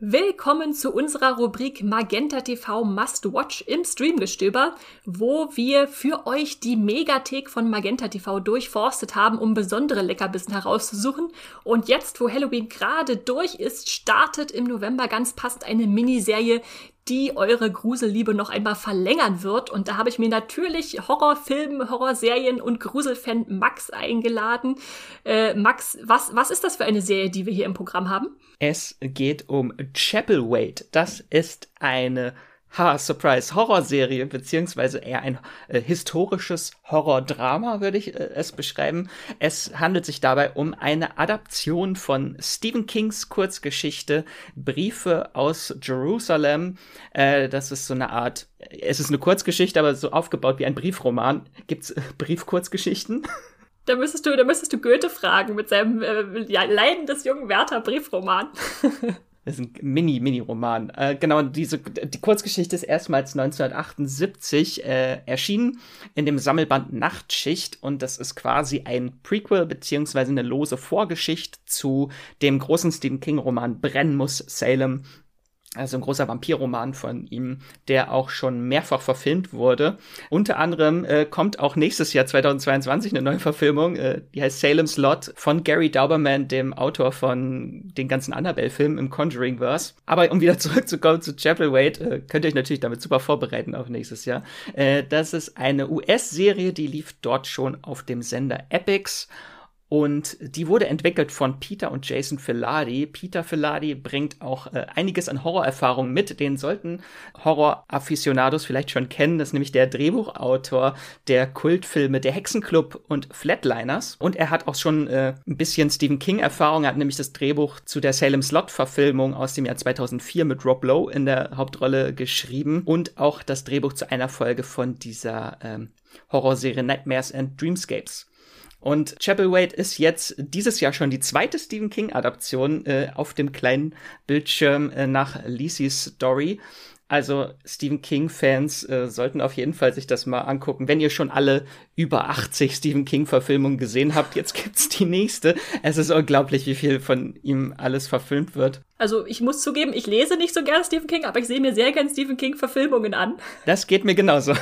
Willkommen zu unserer Rubrik Magenta TV Must Watch im Streamgestöber, wo wir für euch die Megathek von Magenta TV durchforstet haben, um besondere Leckerbissen herauszusuchen. Und jetzt, wo Halloween gerade durch ist, startet im November ganz passend eine Miniserie, die eure Gruselliebe noch einmal verlängern wird. Und da habe ich mir natürlich Horrorfilme, Horrorserien und Gruselfan Max eingeladen. Äh, Max, was, was ist das für eine Serie, die wir hier im Programm haben? Es geht um Chapel Wait. Das ist eine Ha, Surprise, Horrorserie, beziehungsweise eher ein äh, historisches Horrordrama, würde ich äh, es beschreiben. Es handelt sich dabei um eine Adaption von Stephen Kings Kurzgeschichte Briefe aus Jerusalem. Äh, das ist so eine Art, es ist eine Kurzgeschichte, aber so aufgebaut wie ein Briefroman. Gibt's äh, Briefkurzgeschichten? Da müsstest du, da müsstest du Goethe fragen mit seinem äh, Leiden des jungen Werther Briefroman. Das ist ein Mini-Mini-Roman. Äh, genau, diese, die Kurzgeschichte ist erstmals 1978 äh, erschienen in dem Sammelband Nachtschicht und das ist quasi ein Prequel beziehungsweise eine lose Vorgeschichte zu dem großen Stephen King-Roman Brennen muss Salem also ein großer Vampirroman von ihm, der auch schon mehrfach verfilmt wurde. Unter anderem äh, kommt auch nächstes Jahr 2022 eine neue Verfilmung, äh, die heißt Salem's Lot von Gary Dauberman, dem Autor von den ganzen Annabelle-Filmen im Conjuring-Verse. Aber um wieder zurückzukommen zu Chapel Wait, äh, könnt ihr euch natürlich damit super vorbereiten auf nächstes Jahr. Äh, das ist eine US-Serie, die lief dort schon auf dem Sender Epics und die wurde entwickelt von Peter und Jason Filadi. Peter Filadi bringt auch äh, einiges an Horrorerfahrungen mit. Den sollten Horror-Afficionados vielleicht schon kennen. Das ist nämlich der Drehbuchautor der Kultfilme Der Hexenclub und Flatliners. Und er hat auch schon äh, ein bisschen Stephen King-Erfahrung. Er hat nämlich das Drehbuch zu der Salem Slot-Verfilmung aus dem Jahr 2004 mit Rob Lowe in der Hauptrolle geschrieben. Und auch das Drehbuch zu einer Folge von dieser ähm, Horrorserie Nightmares and Dreamscapes. Und Chapel Wait ist jetzt dieses Jahr schon die zweite Stephen King-Adaption äh, auf dem kleinen Bildschirm äh, nach Lisey's Story. Also Stephen King-Fans äh, sollten auf jeden Fall sich das mal angucken. Wenn ihr schon alle über 80 Stephen King-Verfilmungen gesehen habt, jetzt gibt's die nächste. Es ist unglaublich, wie viel von ihm alles verfilmt wird. Also ich muss zugeben, ich lese nicht so gerne Stephen King, aber ich sehe mir sehr gerne Stephen King-Verfilmungen an. Das geht mir genauso.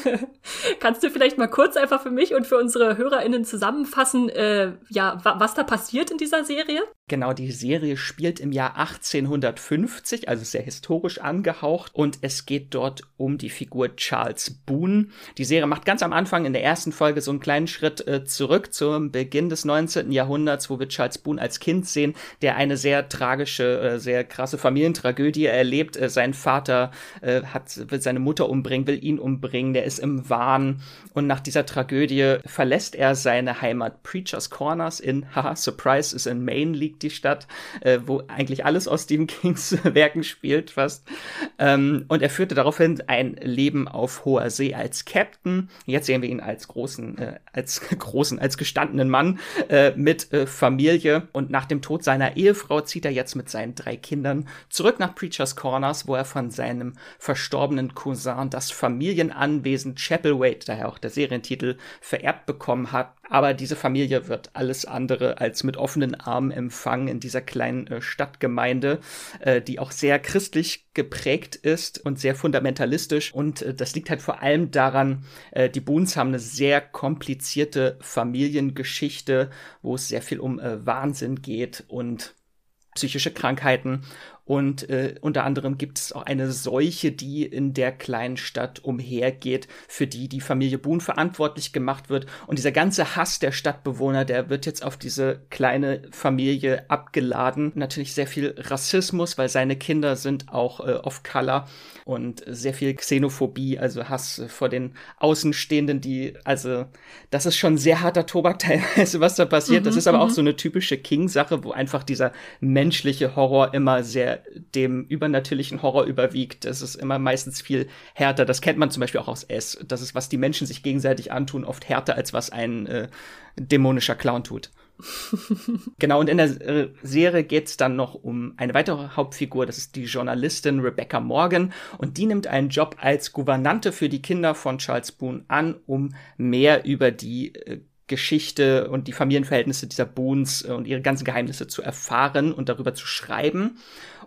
Kannst du vielleicht mal kurz einfach für mich und für unsere HörerInnen zusammenfassen, äh, ja, was da passiert in dieser Serie? Genau, die Serie spielt im Jahr 1850, also sehr historisch angehaucht, und es geht dort um die Figur Charles Boone. Die Serie macht ganz am Anfang in der ersten Folge so einen kleinen Schritt äh, zurück zum Beginn des 19. Jahrhunderts, wo wir Charles Boone als Kind sehen, der eine sehr tragische tragische, äh, sehr krasse Familientragödie erlebt. Äh, sein Vater äh, hat, will seine Mutter umbringen, will ihn umbringen, der ist im Wahn. Und nach dieser Tragödie verlässt er seine Heimat Preacher's Corners in, haha, Surprise, ist in Maine liegt die Stadt, wo eigentlich alles aus Stephen Kings Werken spielt fast. Ähm, und er führte daraufhin ein Leben auf hoher See als Captain. Jetzt sehen wir ihn als großen, als großen, als gestandenen Mann mit Familie. Und nach dem Tod seiner Ehefrau zieht er jetzt mit mit seinen drei Kindern zurück nach Preacher's Corners, wo er von seinem verstorbenen Cousin das Familienanwesen Chapelwaite, daher auch der Serientitel, vererbt bekommen hat. Aber diese Familie wird alles andere als mit offenen Armen empfangen in dieser kleinen äh, Stadtgemeinde, äh, die auch sehr christlich geprägt ist und sehr fundamentalistisch. Und äh, das liegt halt vor allem daran, die Boons haben eine sehr komplizierte Familiengeschichte, wo es sehr viel um Wahnsinn geht und psychische Krankheiten und äh, unter anderem gibt es auch eine Seuche, die in der kleinen Stadt umhergeht, für die die Familie Boone verantwortlich gemacht wird. Und dieser ganze Hass der Stadtbewohner, der wird jetzt auf diese kleine Familie abgeladen. Natürlich sehr viel Rassismus, weil seine Kinder sind auch äh, of Color und sehr viel Xenophobie, also Hass vor den Außenstehenden, die, also das ist schon sehr harter Tobak teilweise, was da passiert. Mhm, das ist aber auch mhm. so eine typische King-Sache, wo einfach dieser menschliche Horror immer sehr dem übernatürlichen Horror überwiegt. Das ist immer meistens viel härter. Das kennt man zum Beispiel auch aus S. Das ist, was die Menschen sich gegenseitig antun, oft härter, als was ein äh, dämonischer Clown tut. genau, und in der äh, Serie geht es dann noch um eine weitere Hauptfigur, das ist die Journalistin Rebecca Morgan, und die nimmt einen Job als Gouvernante für die Kinder von Charles Boone an, um mehr über die äh, Geschichte und die Familienverhältnisse dieser Boons äh, und ihre ganzen Geheimnisse zu erfahren und darüber zu schreiben.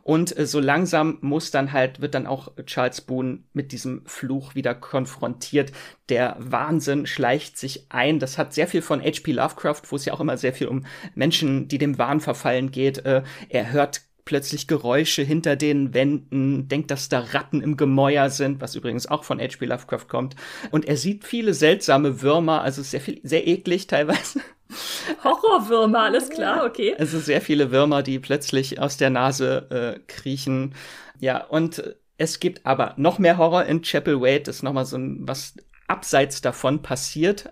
Und äh, so langsam muss dann halt, wird dann auch Charles Boone mit diesem Fluch wieder konfrontiert. Der Wahnsinn schleicht sich ein. Das hat sehr viel von H.P. Lovecraft, wo es ja auch immer sehr viel um Menschen, die dem Wahn verfallen geht. Äh, er hört plötzlich Geräusche hinter den Wänden, denkt, dass da Ratten im Gemäuer sind, was übrigens auch von H.P. Lovecraft kommt. Und er sieht viele seltsame Würmer, also sehr viel, sehr eklig teilweise. Horrorwürmer, alles klar, okay. Also sehr viele Würmer, die plötzlich aus der Nase äh, kriechen. Ja, und es gibt aber noch mehr Horror in Chapel Wade, das ist nochmal so ein, was abseits davon passiert,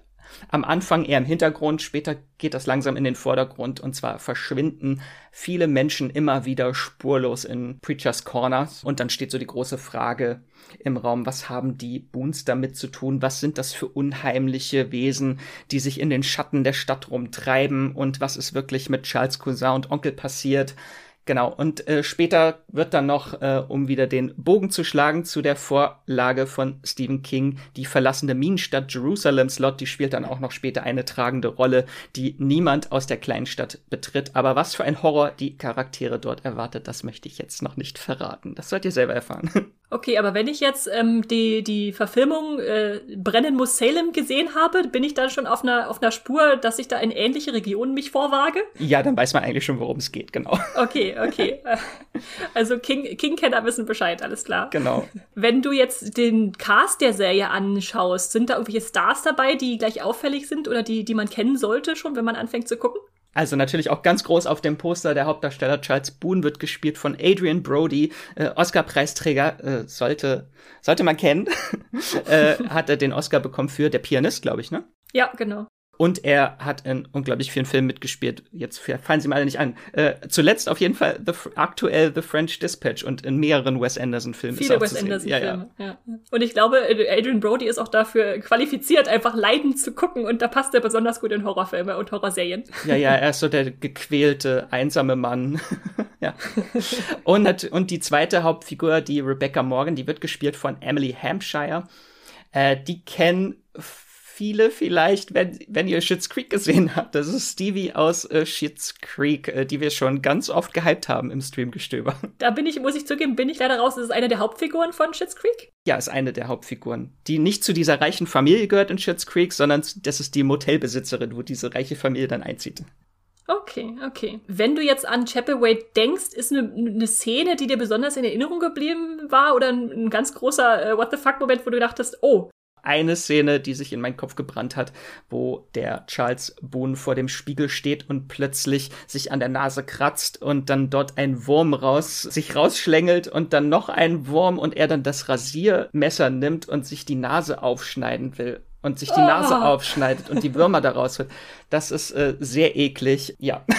am Anfang eher im Hintergrund, später geht das langsam in den Vordergrund und zwar verschwinden viele Menschen immer wieder spurlos in Preacher's Corners und dann steht so die große Frage im Raum, was haben die Boons damit zu tun? Was sind das für unheimliche Wesen, die sich in den Schatten der Stadt rumtreiben und was ist wirklich mit Charles Cousin und Onkel passiert? Genau, und äh, später wird dann noch, äh, um wieder den Bogen zu schlagen, zu der Vorlage von Stephen King, die verlassene Minenstadt Jerusalem Slot, die spielt dann auch noch später eine tragende Rolle, die niemand aus der Kleinstadt betritt. Aber was für ein Horror die Charaktere dort erwartet, das möchte ich jetzt noch nicht verraten. Das sollt ihr selber erfahren. Okay, aber wenn ich jetzt ähm, die, die Verfilmung äh, Brennen muss Salem gesehen habe, bin ich dann schon auf einer, auf einer Spur, dass ich da in ähnliche Regionen mich vorwage? Ja, dann weiß man eigentlich schon, worum es geht, genau. Okay, okay. Also King, King-Kenner wissen Bescheid, alles klar. Genau. Wenn du jetzt den Cast der Serie anschaust, sind da irgendwelche Stars dabei, die gleich auffällig sind oder die, die man kennen sollte schon, wenn man anfängt zu gucken? Also natürlich auch ganz groß auf dem Poster der Hauptdarsteller Charles Boone wird gespielt von Adrian Brody, äh, Oscar-Preisträger, äh, sollte sollte man kennen, äh, hat er den Oscar bekommen für der Pianist, glaube ich, ne? Ja, genau. Und er hat in unglaublich vielen Filmen mitgespielt. Jetzt fallen sie mir alle nicht ein. Äh, zuletzt auf jeden Fall the, aktuell The French Dispatch und in mehreren Wes Anderson-Filmen. Viele Wes Anderson-Filme, ja, ja. ja, Und ich glaube, Adrian Brody ist auch dafür qualifiziert, einfach leidend zu gucken. Und da passt er besonders gut in Horrorfilme und Horrorserien. Ja, ja, er ist so der gequälte, einsame Mann. ja. Und, und die zweite Hauptfigur, die Rebecca Morgan, die wird gespielt von Emily Hampshire. Äh, die kennen viele vielleicht, wenn, wenn ihr Schitt's Creek gesehen habt. Das ist Stevie aus äh, Schitt's Creek, äh, die wir schon ganz oft gehypt haben im Streamgestöber. Da bin ich, muss ich zugeben, bin ich leider raus. Das ist eine der Hauptfiguren von Schitt's Creek? Ja, ist eine der Hauptfiguren, die nicht zu dieser reichen Familie gehört in Schitt's Creek, sondern das ist die Motelbesitzerin, wo diese reiche Familie dann einzieht. Okay, okay. Wenn du jetzt an Chapel Wade denkst, ist eine, eine Szene, die dir besonders in Erinnerung geblieben war oder ein, ein ganz großer äh, What the fuck Moment, wo du dachtest, oh, eine Szene, die sich in meinen Kopf gebrannt hat, wo der Charles Boone vor dem Spiegel steht und plötzlich sich an der Nase kratzt und dann dort ein Wurm raus, sich rausschlängelt und dann noch ein Wurm und er dann das Rasiermesser nimmt und sich die Nase aufschneiden will und sich die oh. Nase aufschneidet und die Würmer daraus wird. Das ist äh, sehr eklig, ja.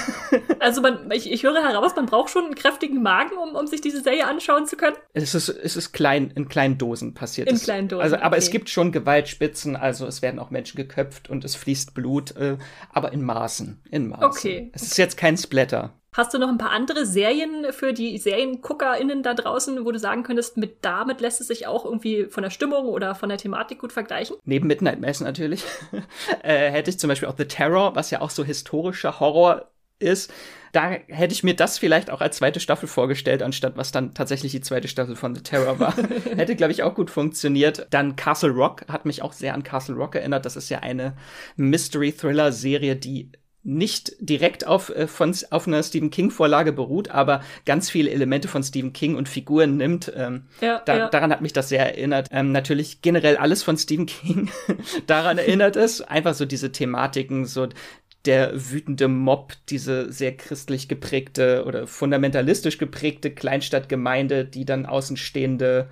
Also man, ich, ich höre heraus, man braucht schon einen kräftigen Magen, um, um sich diese Serie anschauen zu können. Es ist, es ist klein, in kleinen Dosen passiert. In es. kleinen Dosen. Also, aber okay. es gibt schon Gewaltspitzen, also es werden auch Menschen geköpft und es fließt Blut, äh, aber in Maßen. In Maßen. Okay. Es ist jetzt kein Splatter. Hast du noch ein paar andere Serien für die SerienguckerInnen da draußen, wo du sagen könntest, mit damit lässt es sich auch irgendwie von der Stimmung oder von der Thematik gut vergleichen? Neben Midnight Mass natürlich. äh, hätte ich zum Beispiel auch The Terror, was ja auch so historischer Horror ist. Da hätte ich mir das vielleicht auch als zweite Staffel vorgestellt, anstatt was dann tatsächlich die zweite Staffel von The Terror war. hätte, glaube ich, auch gut funktioniert. Dann Castle Rock hat mich auch sehr an Castle Rock erinnert. Das ist ja eine Mystery-Thriller-Serie, die nicht direkt auf, äh, von, auf einer Stephen King-Vorlage beruht, aber ganz viele Elemente von Stephen King und Figuren nimmt. Ähm, ja, da, ja. Daran hat mich das sehr erinnert. Ähm, natürlich generell alles von Stephen King daran erinnert es. Einfach so diese Thematiken, so der wütende Mob, diese sehr christlich geprägte oder fundamentalistisch geprägte Kleinstadtgemeinde, die dann Außenstehende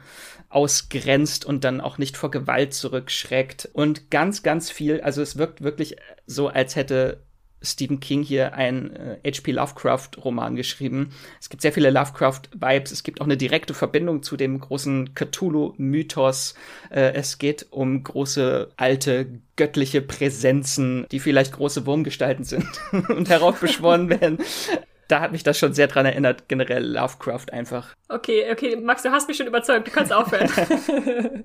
ausgrenzt und dann auch nicht vor Gewalt zurückschreckt. Und ganz, ganz viel, also es wirkt wirklich so, als hätte Stephen King hier ein äh, H.P. Lovecraft-Roman geschrieben. Es gibt sehr viele Lovecraft-Vibes. Es gibt auch eine direkte Verbindung zu dem großen Cthulhu-Mythos. Äh, es geht um große, alte, göttliche Präsenzen, die vielleicht große Wurmgestalten sind und heraufbeschworen werden da hat mich das schon sehr dran erinnert, generell Lovecraft einfach. Okay, okay, Max, du hast mich schon überzeugt, du kannst aufhören.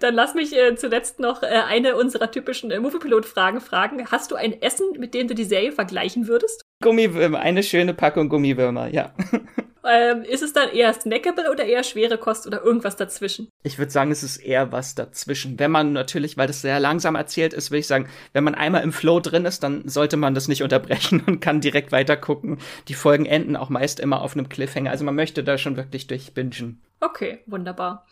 Dann lass mich äh, zuletzt noch äh, eine unserer typischen äh, Moviepilot-Fragen fragen. Hast du ein Essen, mit dem du die Serie vergleichen würdest? Gummiwürmer, eine schöne Packung Gummiwürmer, ja. Ähm, ist es dann eher snackable oder eher schwere Kost oder irgendwas dazwischen? Ich würde sagen, es ist eher was dazwischen. Wenn man natürlich, weil das sehr langsam erzählt ist, würde ich sagen, wenn man einmal im Flow drin ist, dann sollte man das nicht unterbrechen und kann direkt weiter gucken. Die Folgen enden auch meist immer auf einem Cliffhanger. Also man möchte da schon wirklich durchbingen. Okay, wunderbar.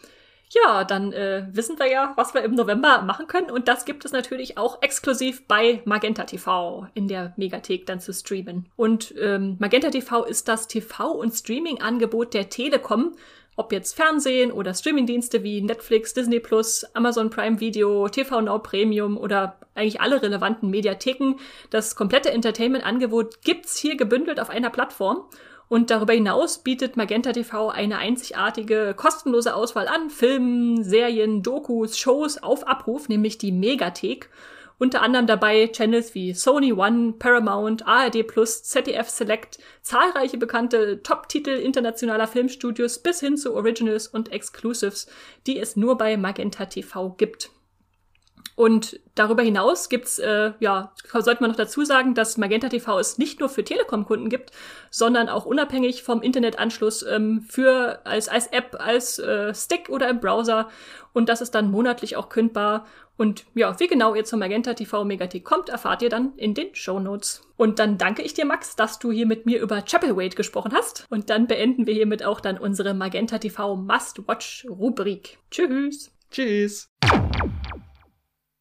Ja, dann äh, wissen wir ja, was wir im November machen können. Und das gibt es natürlich auch exklusiv bei Magenta TV in der Megathek dann zu streamen. Und ähm, Magenta TV ist das TV- und Streaming-Angebot der Telekom. Ob jetzt Fernsehen oder Streamingdienste wie Netflix, Disney Plus, Amazon Prime Video, TV Now Premium oder eigentlich alle relevanten Mediatheken. Das komplette Entertainment-Angebot gibt's hier gebündelt auf einer Plattform. Und darüber hinaus bietet Magenta TV eine einzigartige kostenlose Auswahl an Filmen, Serien, Dokus, Shows auf Abruf, nämlich die Megathek. Unter anderem dabei Channels wie Sony One, Paramount, ARD Plus, ZDF Select, zahlreiche bekannte Top-Titel internationaler Filmstudios bis hin zu Originals und Exclusives, die es nur bei Magenta TV gibt. Und darüber hinaus gibt's, äh, ja, sollte man noch dazu sagen, dass Magenta TV es nicht nur für Telekom-Kunden gibt, sondern auch unabhängig vom Internetanschluss ähm, für als als App, als äh, Stick oder im Browser. Und das ist dann monatlich auch kündbar. Und ja, wie genau ihr zur Magenta TV Megathek kommt, erfahrt ihr dann in den Show Notes. Und dann danke ich dir, Max, dass du hier mit mir über Chapelwaite gesprochen hast. Und dann beenden wir hiermit auch dann unsere Magenta TV Must-Watch Rubrik. Tschüss. Tschüss.